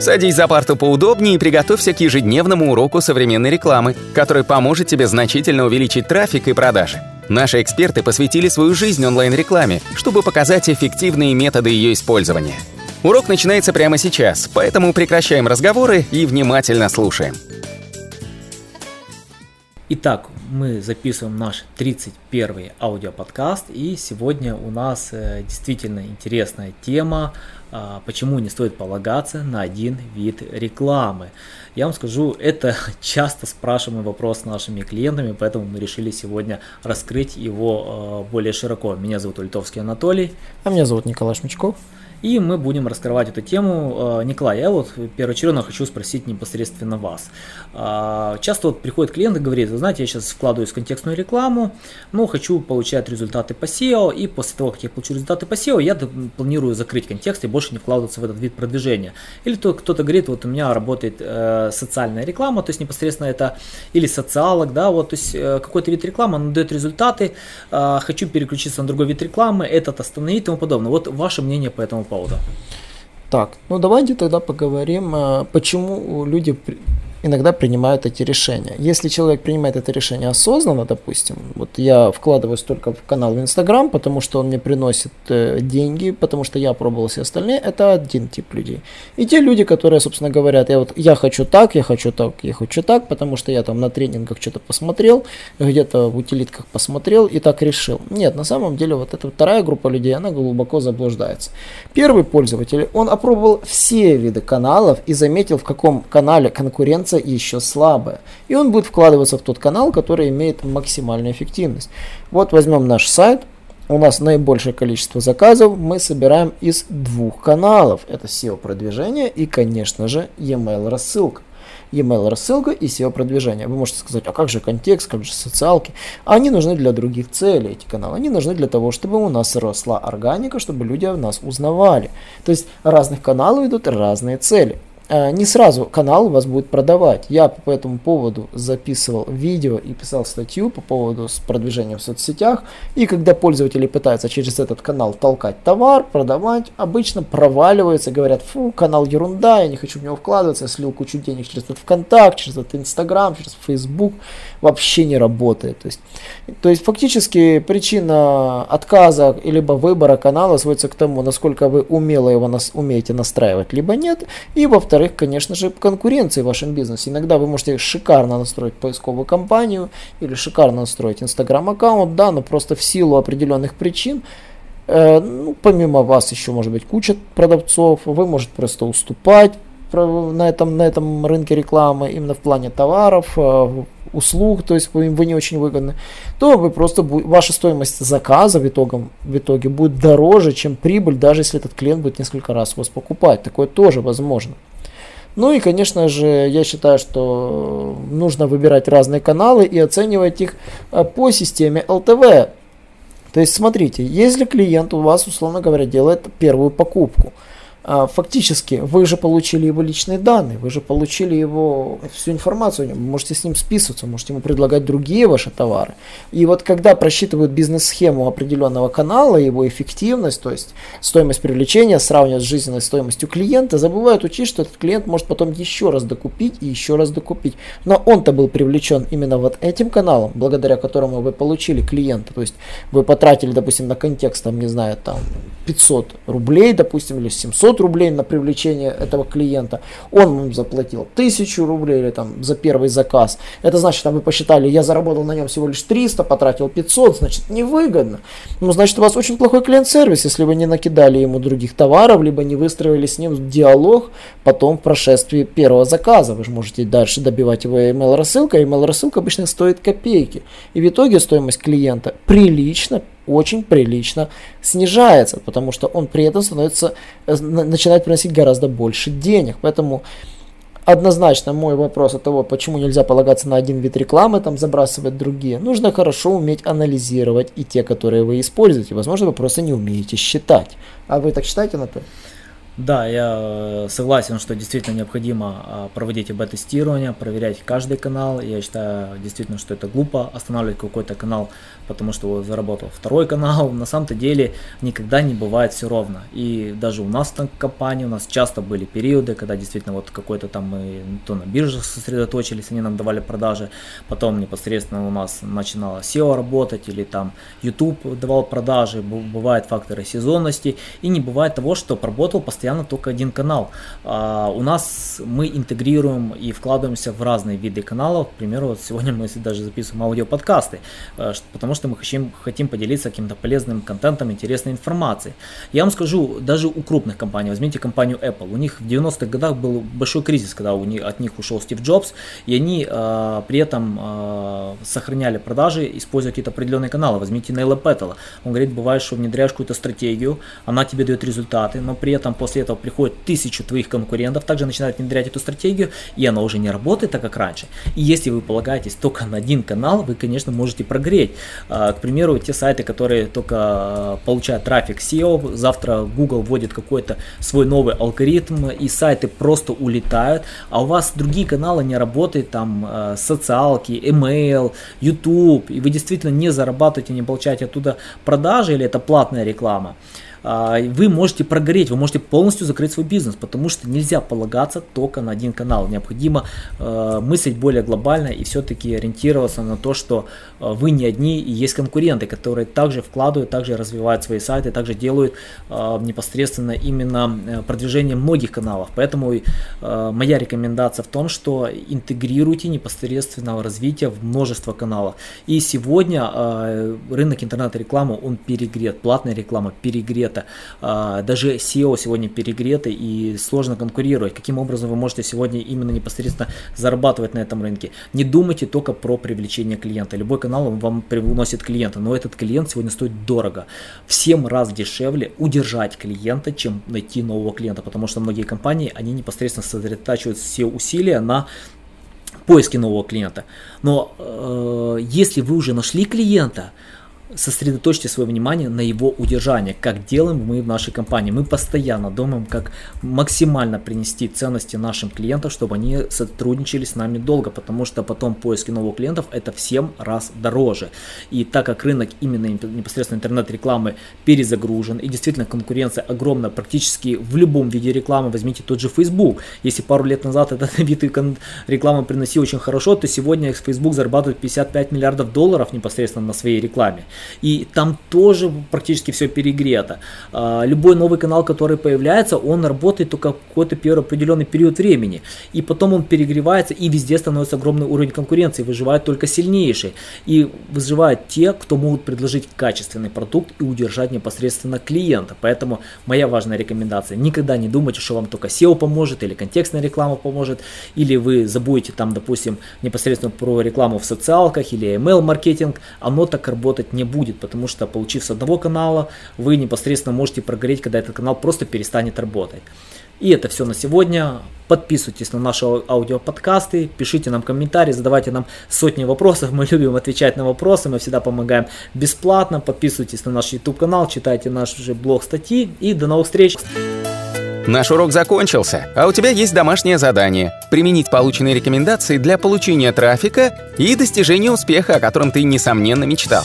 Садись за парту поудобнее и приготовься к ежедневному уроку современной рекламы, который поможет тебе значительно увеличить трафик и продажи. Наши эксперты посвятили свою жизнь онлайн-рекламе, чтобы показать эффективные методы ее использования. Урок начинается прямо сейчас, поэтому прекращаем разговоры и внимательно слушаем. Итак, мы записываем наш 31 аудиоподкаст, и сегодня у нас э, действительно интересная тема, почему не стоит полагаться на один вид рекламы. Я вам скажу, это часто спрашиваемый вопрос нашими клиентами, поэтому мы решили сегодня раскрыть его э, более широко. Меня зовут Ультовский Анатолий. А меня зовут Николай Шмичков. И мы будем раскрывать эту тему. А, Николай, я вот первоочередно хочу спросить непосредственно вас. А, часто вот приходит клиент и говорит, вы знаете, я сейчас вкладываюсь в контекстную рекламу, но хочу получать результаты по SEO, и после того, как я получу результаты по SEO, я планирую закрыть контекст и больше не вкладываться в этот вид продвижения. Или то, кто-то говорит, вот у меня работает э, социальная реклама, то есть непосредственно это или социалог, да, вот, то есть э, какой-то вид рекламы, он дает результаты, э, хочу переключиться на другой вид рекламы, этот остановить и тому подобное. Вот ваше мнение по этому поводу. Так, ну давайте тогда поговорим, э, почему люди иногда принимают эти решения. Если человек принимает это решение осознанно, допустим, вот я вкладываюсь только в канал в Инстаграм, потому что он мне приносит э, деньги, потому что я пробовал все остальные, это один тип людей. И те люди, которые, собственно, говорят, я вот я хочу так, я хочу так, я хочу так, потому что я там на тренингах что-то посмотрел, где-то в утилитках посмотрел и так решил. Нет, на самом деле вот эта вторая группа людей, она глубоко заблуждается. Первый пользователь, он опробовал все виды каналов и заметил, в каком канале конкуренция конкуренция еще слабая. И он будет вкладываться в тот канал, который имеет максимальную эффективность. Вот возьмем наш сайт. У нас наибольшее количество заказов мы собираем из двух каналов. Это SEO продвижение и, конечно же, e-mail рассылка. E-mail рассылка и SEO продвижение. Вы можете сказать, а как же контекст, как же социалки? Они нужны для других целей, эти каналы. Они нужны для того, чтобы у нас росла органика, чтобы люди о нас узнавали. То есть разных каналов идут разные цели. Э, не сразу канал вас будет продавать. Я по этому поводу записывал видео и писал статью по поводу продвижения в соцсетях. И когда пользователи пытаются через этот канал толкать товар, продавать, обычно проваливаются, говорят, фу, канал ерунда, я не хочу в него вкладываться, я слил кучу денег через этот ВКонтакт, через этот Инстаграм, через Фейсбук, вообще не работает. То есть, то есть фактически причина отказа либо выбора канала сводится к тому, насколько вы умело его нас, умеете настраивать, либо нет. И во-вторых, во-вторых, конечно же, конкуренции в вашем бизнесе. Иногда вы можете шикарно настроить поисковую кампанию или шикарно настроить Инстаграм аккаунт, да, но просто в силу определенных причин э, ну, помимо вас еще может быть куча продавцов, вы можете просто уступать на этом, на этом рынке рекламы, именно в плане товаров, э, услуг, то есть вы, не очень выгодны, то вы просто ваша стоимость заказа в, итогом, в итоге будет дороже, чем прибыль, даже если этот клиент будет несколько раз вас покупать. Такое тоже возможно. Ну и, конечно же, я считаю, что нужно выбирать разные каналы и оценивать их э, по системе LTV. То есть, смотрите, если клиент у вас, условно говоря, делает первую покупку – фактически вы же получили его личные данные, вы же получили его всю информацию, вы можете с ним списываться, можете ему предлагать другие ваши товары. И вот когда просчитывают бизнес-схему определенного канала, его эффективность, то есть стоимость привлечения, сравнивают с жизненной стоимостью клиента, забывают учить, что этот клиент может потом еще раз докупить и еще раз докупить. Но он-то был привлечен именно вот этим каналом, благодаря которому вы получили клиента. То есть вы потратили, допустим, на контекст, там, не знаю, там 500 рублей, допустим, или 700 500 рублей на привлечение этого клиента, он вам заплатил 1000 рублей или там за первый заказ. Это значит, там вы посчитали, я заработал на нем всего лишь 300, потратил 500, значит невыгодно. Ну, значит, у вас очень плохой клиент-сервис, если вы не накидали ему других товаров, либо не выстроили с ним диалог потом в прошествии первого заказа. Вы же можете дальше добивать его email рассылкой, email рассылка обычно стоит копейки. И в итоге стоимость клиента прилично очень прилично снижается, потому что он при этом становится, э, начинает приносить гораздо больше денег. Поэтому однозначно мой вопрос от того, почему нельзя полагаться на один вид рекламы, там забрасывать другие, нужно хорошо уметь анализировать и те, которые вы используете. Возможно, вы просто не умеете считать. А вы так считаете, Анатолий? Да, я э, согласен, что действительно необходимо а, проводить бета-тестирование, проверять каждый канал. Я считаю действительно, что это глупо останавливать какой-то канал, потому что вот заработал второй канал. На самом-то деле никогда не бывает все ровно. И даже у нас в компании у нас часто были периоды, когда действительно вот какой-то там мы то на биржах сосредоточились, они нам давали продажи, потом непосредственно у нас начинало SEO работать или там YouTube давал продажи, бывают факторы сезонности и не бывает того, что работал постоянно постоянно только один канал. А, у нас мы интегрируем и вкладываемся в разные виды каналов. К примеру, вот сегодня мы даже записываем аудиоподкасты, э, потому что мы хотим, хотим поделиться каким-то полезным контентом, интересной информацией. Я вам скажу, даже у крупных компаний, возьмите компанию Apple, у них в 90-х годах был большой кризис, когда у них, от них ушел Стив Джобс, и они э, при этом э, сохраняли продажи, используя какие-то определенные каналы. Возьмите Нейла Петтела. Он говорит, бывает, что внедряешь какую-то стратегию, она тебе дает результаты, но при этом после этого приходит тысячу твоих конкурентов, также начинают внедрять эту стратегию, и она уже не работает так, как раньше. И если вы полагаетесь только на один канал, вы, конечно, можете прогреть. А, к примеру, те сайты, которые только а, получают трафик SEO, завтра Google вводит какой-то свой новый алгоритм, и сайты просто улетают, а у вас другие каналы не работают, там а, социалки, email, YouTube, и вы действительно не зарабатываете, не получаете оттуда продажи, или это платная реклама. А, вы можете прогореть, вы можете полностью закрыть свой бизнес, потому что нельзя полагаться только на один канал. Необходимо э, мыслить более глобально и все-таки ориентироваться на то, что э, вы не одни и есть конкуренты, которые также вкладывают, также развивают свои сайты, также делают э, непосредственно именно продвижение многих каналов. Поэтому моя рекомендация в том, что интегрируйте непосредственного развития в множество каналов. И сегодня рынок интернет-рекламы, он перегрет, платная реклама перегрет перегрета. Даже SEO сегодня перегреты и сложно конкурировать. Каким образом вы можете сегодня именно непосредственно зарабатывать на этом рынке? Не думайте только про привлечение клиента. Любой канал вам приносит клиента, но этот клиент сегодня стоит дорого. В 7 раз дешевле удержать клиента, чем найти нового клиента, потому что многие компании, они непосредственно сосредотачивают все усилия на поиске нового клиента. Но э, если вы уже нашли клиента, сосредоточьте свое внимание на его удержании, как делаем мы в нашей компании. Мы постоянно думаем, как максимально принести ценности нашим клиентам, чтобы они сотрудничали с нами долго, потому что потом поиски новых клиентов это в 7 раз дороже. И так как рынок именно непосредственно интернет-рекламы перезагружен, и действительно конкуренция огромная практически в любом виде рекламы, возьмите тот же Facebook. Если пару лет назад этот вид рекламы приносил очень хорошо, то сегодня Facebook зарабатывает 55 миллиардов долларов непосредственно на своей рекламе и там тоже практически все перегрето. А, любой новый канал, который появляется, он работает только какой-то определенный период времени, и потом он перегревается, и везде становится огромный уровень конкуренции, выживают только сильнейшие, и выживают те, кто могут предложить качественный продукт и удержать непосредственно клиента. Поэтому моя важная рекомендация, никогда не думайте, что вам только SEO поможет, или контекстная реклама поможет, или вы забудете там, допустим, непосредственно про рекламу в социалках, или email-маркетинг, оно так работать не будет, потому что получив с одного канала, вы непосредственно можете прогореть, когда этот канал просто перестанет работать. И это все на сегодня. Подписывайтесь на наши аудиоподкасты, пишите нам комментарии, задавайте нам сотни вопросов. Мы любим отвечать на вопросы, мы всегда помогаем бесплатно. Подписывайтесь на наш YouTube канал, читайте наш же блог статьи и до новых встреч. Наш урок закончился, а у тебя есть домашнее задание – применить полученные рекомендации для получения трафика и достижения успеха, о котором ты, несомненно, мечтал.